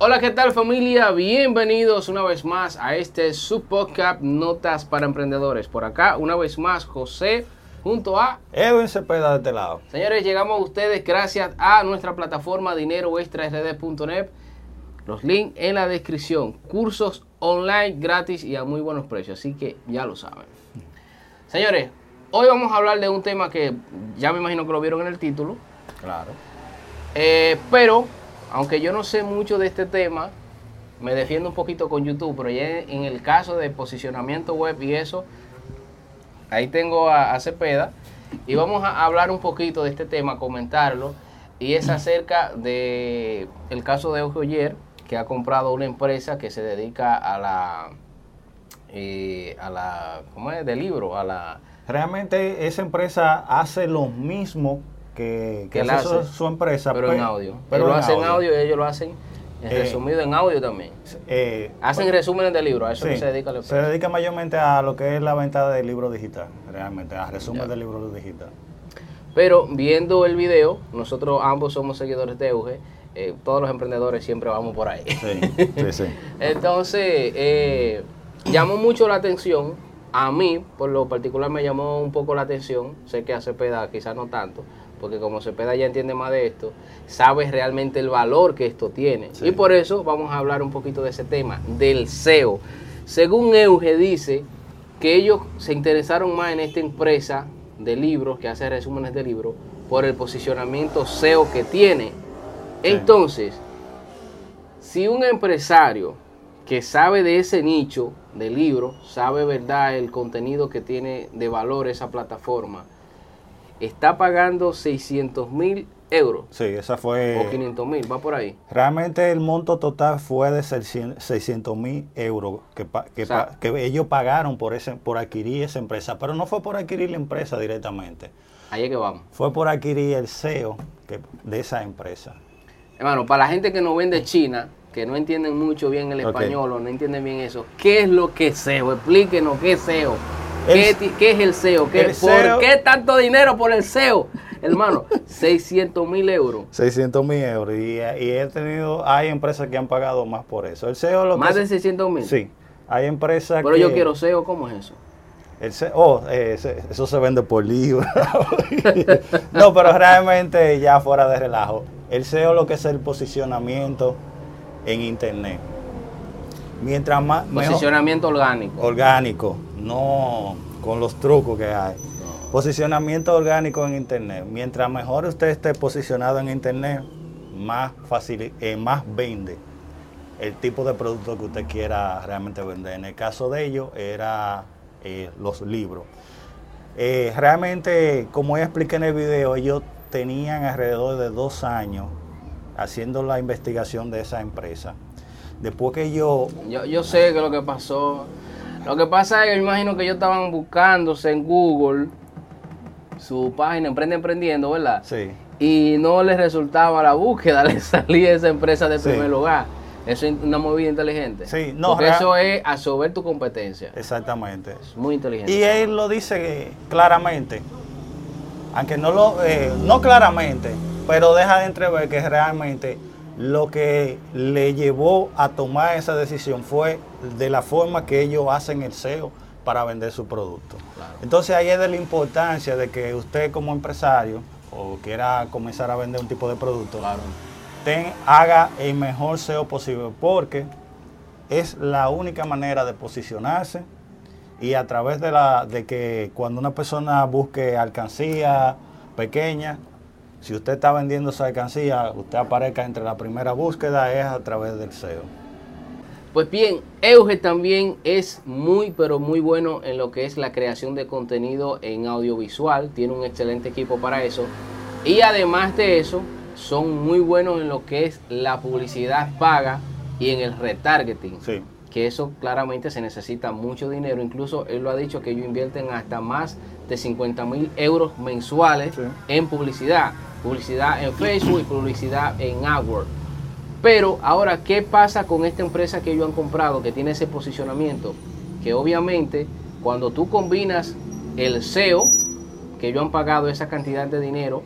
Hola, ¿qué tal familia? Bienvenidos una vez más a este subpodcast Notas para Emprendedores. Por acá, una vez más, José junto a Edwin Cepeda de este lado. Señores, llegamos a ustedes gracias a nuestra plataforma dineroextrard.net. Los links en la descripción. Cursos online gratis y a muy buenos precios. Así que ya lo saben. Señores, hoy vamos a hablar de un tema que ya me imagino que lo vieron en el título. Claro. Eh, pero, aunque yo no sé mucho de este tema, me defiendo un poquito con YouTube, pero ya en el caso de posicionamiento web y eso, ahí tengo a, Cepeda y vamos a hablar un poquito de este tema, comentarlo, y es acerca de caso de Ojoyer, que ha comprado una empresa que se dedica a la, eh, a la, ¿cómo es? De libro, a la... Realmente esa empresa hace lo mismo que, que hace su, empresa. Pero pe- en audio. Pero Ellos lo en hacen en audio. audio y ellos lo hacen en Eh, resumido en audio también. Eh, Hacen resúmenes de libros, a eso sí, que se dedica la se dedica mayormente a lo que es la venta de libros digital, realmente, a resumen Ya. de libros digital. Pero viendo el video, nosotros ambos somos seguidores de Euge, eh, todos los emprendedores siempre vamos por ahí. Sí, sí, sí. Entonces, llamó mucho la atención, a mí por lo particular me llamó un poco la atención, sé que a Cepeda quizás no tanto, porque como Cepeda ya entiende más de esto, sabe realmente el valor que esto tiene. Sí. Y por eso vamos a hablar un poquito de ese tema, del SEO. Según Euge dice que ellos se interesaron más en esta empresa de libros, que hace resúmenes de libros, por el posicionamiento SEO que tiene. Entonces, si un empresario que sabe de ese nicho de libros, sabe verdad el contenido que tiene de valor esa plataforma, está pagando 600 mil euros Sí, esa fue... o 500 mil, va por ahí. Realmente el monto total fue de 600 mil euros que, pa- que, O sea, pa- que ellos pagaron por, ese, por adquirir esa empresa, pero no fue por adquirir la empresa directamente, Ahí es que vamos. fue por adquirir el CEO que- de esa empresa. Hermano, para la gente que no vende China, que no entienden mucho bien el español o no entienden bien eso, ¿qué es lo que es SEO? Explíquenos qué es SEO. ¿Qué, El- ti- qué es el SEO? ¿Qué, el ¿Por SEO qué tanto dinero por el SEO? Hermano, 600 mil euros. 600 mil euros y, y he tenido, hay empresas que han pagado más por eso. El CEO lo Más que de 600 mil. Sí, hay empresas Pero que... yo quiero SEO, ¿cómo es eso? El ce- oh, eh, eso se vende por libro. no, pero realmente ya fuera de relajo. El SEO lo que es el posicionamiento en Internet. Mientras más mejor- Posicionamiento orgánico. orgánico, no con los trucos que hay. Posicionamiento orgánico en Internet. Mientras mejor usted esté posicionado en Internet, más fácil, eh, más vende el tipo de producto que usted quiera realmente vender. En el caso de ellos era eh, los libros. Eh, realmente, como ya expliqué en el video, ellos tenían alrededor de dos años haciendo la investigación de esa empresa. Después que yo Yo, yo sé que lo que pasó. Lo que pasa es que yo imagino que ellos estaban buscándose en Google su página Emprende Emprendiendo, ¿verdad? Sí. Y no les resultaba la búsqueda, les salía esa empresa de Sí. primer lugar. Eso es una movida inteligente. Sí, no, Porque eso es absorber tu competencia. Exactamente. Es muy inteligente. Y él lo dice claramente, aunque no lo, eh, no claramente, pero deja de entrever que realmente lo que le llevó a tomar esa decisión fue de la forma que ellos hacen el SEO para vender su producto. Claro. Entonces ahí es de la importancia de que usted como empresario o quiera comenzar a vender un tipo de producto, Claro. ten- haga el mejor SEO posible porque es la única manera de posicionarse y a través de la de que cuando una persona busque alcancía pequeña, si usted está vendiendo esa alcancía, usted aparezca entre la primera búsqueda es a través del SEO. Pues bien, Euge también es muy, pero muy bueno en lo que es la creación de contenido en audiovisual. Tiene un excelente equipo para eso. Y además de eso, son muy buenos en lo que es la publicidad paga y en el retargeting. Sí. Que eso claramente se necesita mucho dinero. Incluso él lo ha dicho que ellos invierten hasta más de 50 mil euros mensuales Sí. en publicidad. Publicidad en Facebook y publicidad en AdWords. Pero ahora, ¿qué pasa con esta empresa que ellos han comprado, que tiene ese posicionamiento? Que obviamente, cuando tú combinas el SEO, que ellos han pagado esa cantidad de dinero,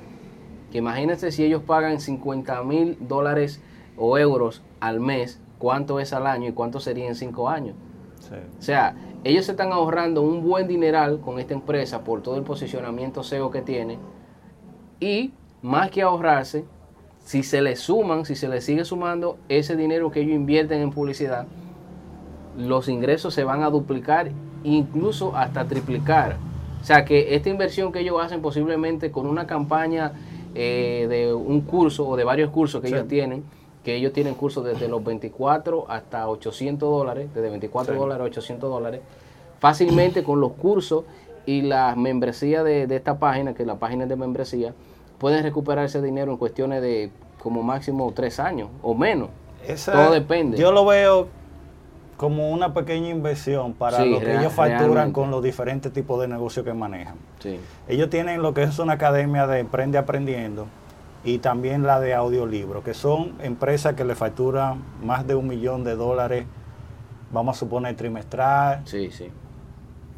que imagínense si ellos pagan 50 mil dólares o euros al mes, cuánto es al año y cuánto sería en cinco años. Sí. O sea, ellos se están ahorrando un buen dineral con esta empresa por todo el posicionamiento SEO que tiene. Y más que ahorrarse, si se le suman, si se le sigue sumando ese dinero que ellos invierten en publicidad, los ingresos se van a duplicar, incluso hasta triplicar. O sea que esta inversión que ellos hacen posiblemente con una campaña eh, de un curso o de varios cursos que Sí. ellos tienen, que ellos tienen cursos desde los 24 hasta 800 dólares, desde 24 Sí. dólares a 800 dólares, fácilmente con los cursos y las membresías de, de esta página, que la página es de membresía, pueden recuperar ese dinero en cuestiones de como máximo tres años o menos. Esa- Todo depende. Yo lo veo como una pequeña inversión para Sí, lo que real- ellos facturan realmente. con los diferentes tipos de negocios que manejan. Sí. Ellos tienen lo que es una academia de Emprende Aprendiendo y también la de audiolibro, que son empresas que le facturan más de un millón de dólares, vamos a suponer trimestral, Sí, sí.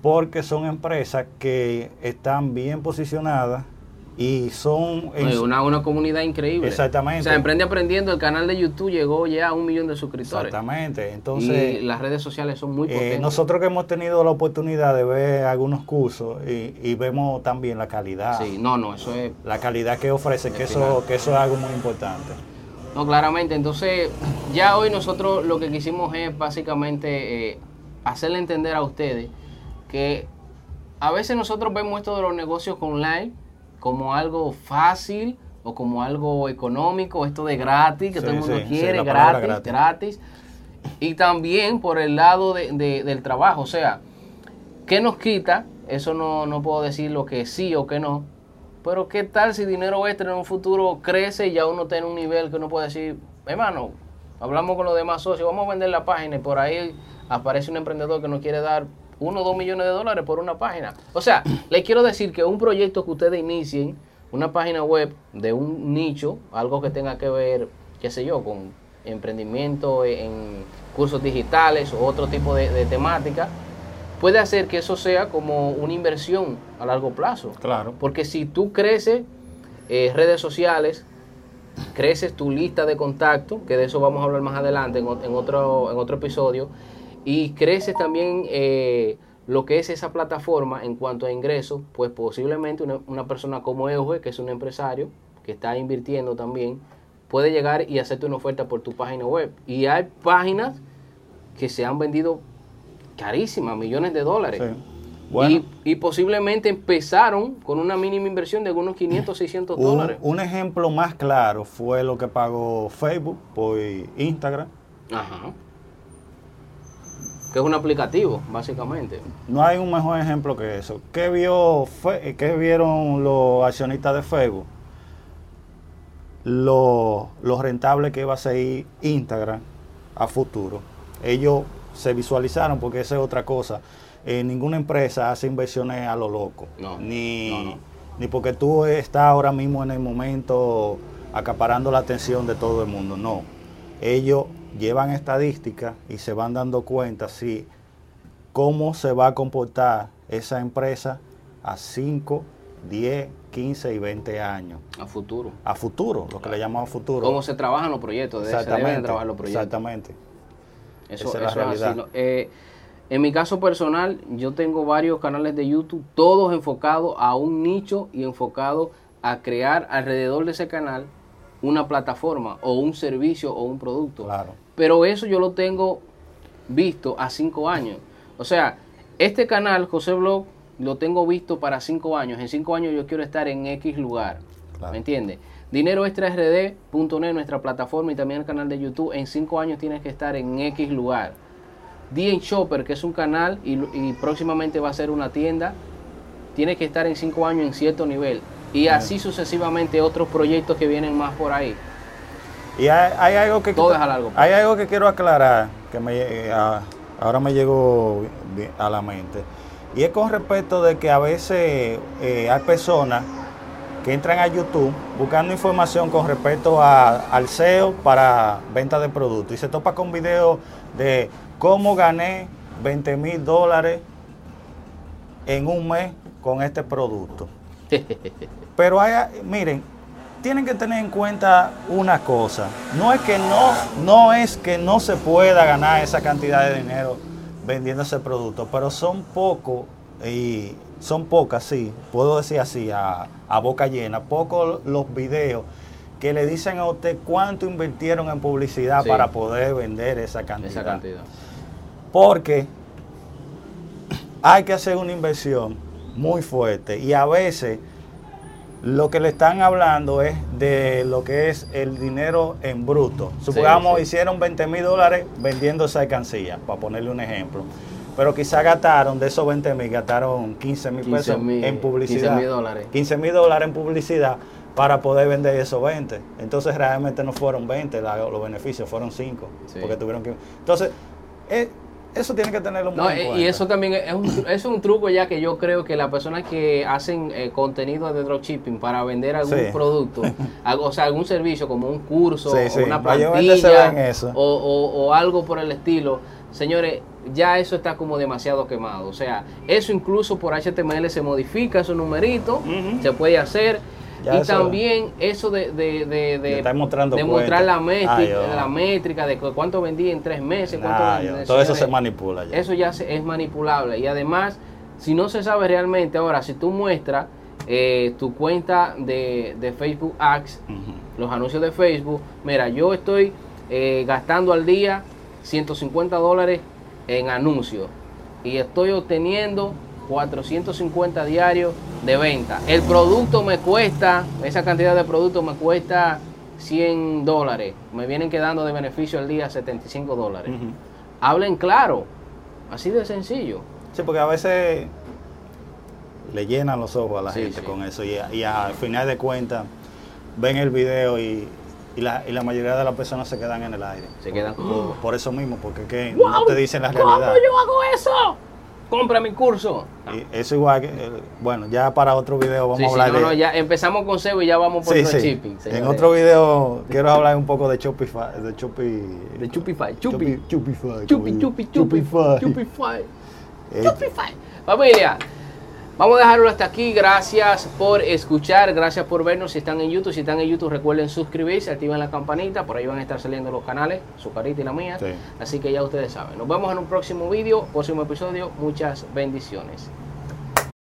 porque son empresas que están bien posicionadas y son... en- una, una comunidad increíble. Exactamente. O sea, Emprende Aprendiendo, el canal de YouTube llegó ya a un millón de suscriptores. Exactamente. Entonces, y las redes sociales son muy eh, potentes. nosotros que hemos tenido la oportunidad de ver algunos cursos y, y vemos también la calidad, Sí, no, no, eso es... la calidad que ofrece, que eso, que eso es algo muy importante. No, claramente. Entonces, ya hoy nosotros lo que quisimos es básicamente eh, hacerle entender a ustedes que a veces nosotros vemos esto de los negocios online como algo fácil o como algo económico, esto de gratis, que Sí, todo el mundo sí, quiere, gratis, gratis. gratis. Y también por el lado de- de- del trabajo, o sea, ¿qué nos quita? Eso no, no puedo decir lo que sí o que no. Pero ¿qué tal si dinero extra en un futuro crece y ya uno tiene un nivel que uno puede decir, hermano, hablamos con los demás socios, vamos a vender la página y por ahí aparece un emprendedor que nos quiere dar uno o dos millones de dólares por una página. O sea, les quiero decir que un proyecto que ustedes inicien, una página web de un nicho, algo que tenga que ver, qué sé yo, con emprendimiento en cursos digitales o otro tipo de, de temática, puede hacer que eso sea como una inversión a largo plazo. Claro. Porque si tú creces eh, redes sociales, creces tu lista de contacto, que de eso vamos a hablar más adelante en otro, en otro episodio, y creces también eh, lo que es esa plataforma en cuanto a ingresos, pues posiblemente una, una persona como Euge, que es un empresario, que está invirtiendo también, puede llegar y hacerte una oferta por tu página web. Y hay páginas que se han vendido carísimas, millones de dólares. Sí. Bueno, Y, y posiblemente empezaron con una mínima inversión de unos 500, 600 un, dólares. un ejemplo más claro fue lo que pagó Facebook por Instagram. Ajá. Que es un aplicativo, básicamente. No hay un mejor ejemplo que eso. ¿Qué, vio, Fe- qué vieron los accionistas de Facebook? Lo, lo rentable que iba a ser Instagram a futuro. Ellos se visualizaron porque esa es otra cosa. Eh, ninguna empresa hace inversiones a lo loco. No, ni, no, no. ni porque tú estás ahora mismo en el momento acaparando la atención de todo el mundo. No. Ellos llevan estadísticas y se van dando cuenta si cómo se va a comportar esa empresa a 5, 10, 15 y 20 años. A futuro. A futuro, lo que le llamamos futuro. Cómo se trabajan los proyectos. de- Se deben de trabajar los proyectos. Exactamente. Eso, Esa es la eso es así. Eh, en mi caso personal, yo tengo varios canales de YouTube, todos enfocados a un nicho y enfocados a crear alrededor de ese canal una plataforma o un servicio o un producto. Claro. Pero eso yo lo tengo visto a cinco años. O sea, este canal, José Blog, lo tengo visto para cinco años. En cinco años yo quiero estar en X lugar. Claro. ¿Me entiendes? Dineroextrard.net, nuestra plataforma y también el canal de YouTube. En cinco años tienes que estar en X lugar. DN Shopper, que es un canal y, y próximamente va a ser una tienda, tiene que estar en cinco años en cierto nivel. Y así sucesivamente otros proyectos que vienen más por ahí. Y hay, hay algo que Todo es a largo plazo. hay algo que quiero aclarar que me, eh, a- ahora me llegó a la mente y es con respecto de que a veces eh, hay personas que entran a YouTube buscando información con respecto a- al SEO para venta de productos y se topa con videos de cómo gané 20 mil dólares en un mes con este producto. Pero hay, miren, tienen que tener en cuenta una cosa. No es que no, no es que no se pueda ganar esa cantidad de dinero vendiendo ese producto, pero son pocos y son pocas, sí, puedo decir así, a, a boca llena, pocos los videos que le dicen a usted cuánto invirtieron en publicidad Sí. para poder vender esa cantidad. Esa cantidad. Porque hay que hacer una inversión muy fuerte y a veces lo que le están hablando es de lo que es el dinero en bruto. Supongamos sí. hicieron 20 mil dólares vendiendo esa alcancía, para ponerle un ejemplo. Pero quizá gastaron, de esos 20 mil, gastaron 15 mil 15 pesos mil, en publicidad. 15.000 dólares. 15 mil dólares en publicidad para poder vender esos 20. Entonces realmente no fueron 20 la- los beneficios, fueron 5. Sí. Porque tuvieron que... Entonces, eh, eso tiene que tenerlo muy No, en eh, cuenta. y eso también es un, es un truco ya que yo creo que las personas que hacen eh, contenido de dropshipping para vender algún Sí. producto, algo, o sea, algún servicio como un curso, Sí, o sí, una plantilla ven eso. O, o- o algo por el estilo, señores, ya eso está como demasiado quemado. O sea, eso incluso por HTML se modifica esos numeritos, Ujú. se puede hacer. Ya y eso- también eso de, de, de, de- De mostrar la métrica, Ay, oh. la métrica de cu- cuánto vendí en tres meses, cuánto vendí- yo- todo eso se manipula ya. eso ya se- es manipulable. Y además, si no se sabe realmente, ahora, si tú muestras eh, tu cuenta de, de Facebook Ads, los anuncios de Facebook, mira, yo estoy eh, gastando al día 150 dólares en anuncios y estoy obteniendo 450 diarios de venta. El producto me cuesta, esa cantidad de producto me cuesta 100 dólares. Me vienen quedando de beneficio al día 75 dólares. Hablen claro, así de sencillo. Sí, porque a veces le llenan los ojos a la Sí, gente sí. con eso y, y al final de cuentas ven el video y, y la, y la mayoría de las personas se quedan en el aire. Se quedan. Por, por eso mismo, porque ¡Wow! no te dicen la ¿Cómo realidad. yo hago eso? Compra mi curso. Y eso igual que, eh, bueno, ya para otro video vamos Sí, a sí, hablar no, de... no, ya empezamos con SEO y ya vamos por Sí, sí. shipping. En señores. otro video quiero hablar un poco de Shopify, de Shopee, De Shopify, Shopify, Chupi, Chupi, Chupi, Shopify. Shopify, Eh, Shopify. Familia, vamos a dejarlo hasta aquí. Gracias por escuchar, gracias por vernos. Si están en YouTube, si están en YouTube, recuerden suscribirse, activen la campanita. Por ahí van a estar saliendo los canales, su carita y la mía. Sí. Así que ya ustedes saben. Nos vemos en un próximo video, próximo episodio. Muchas bendiciones.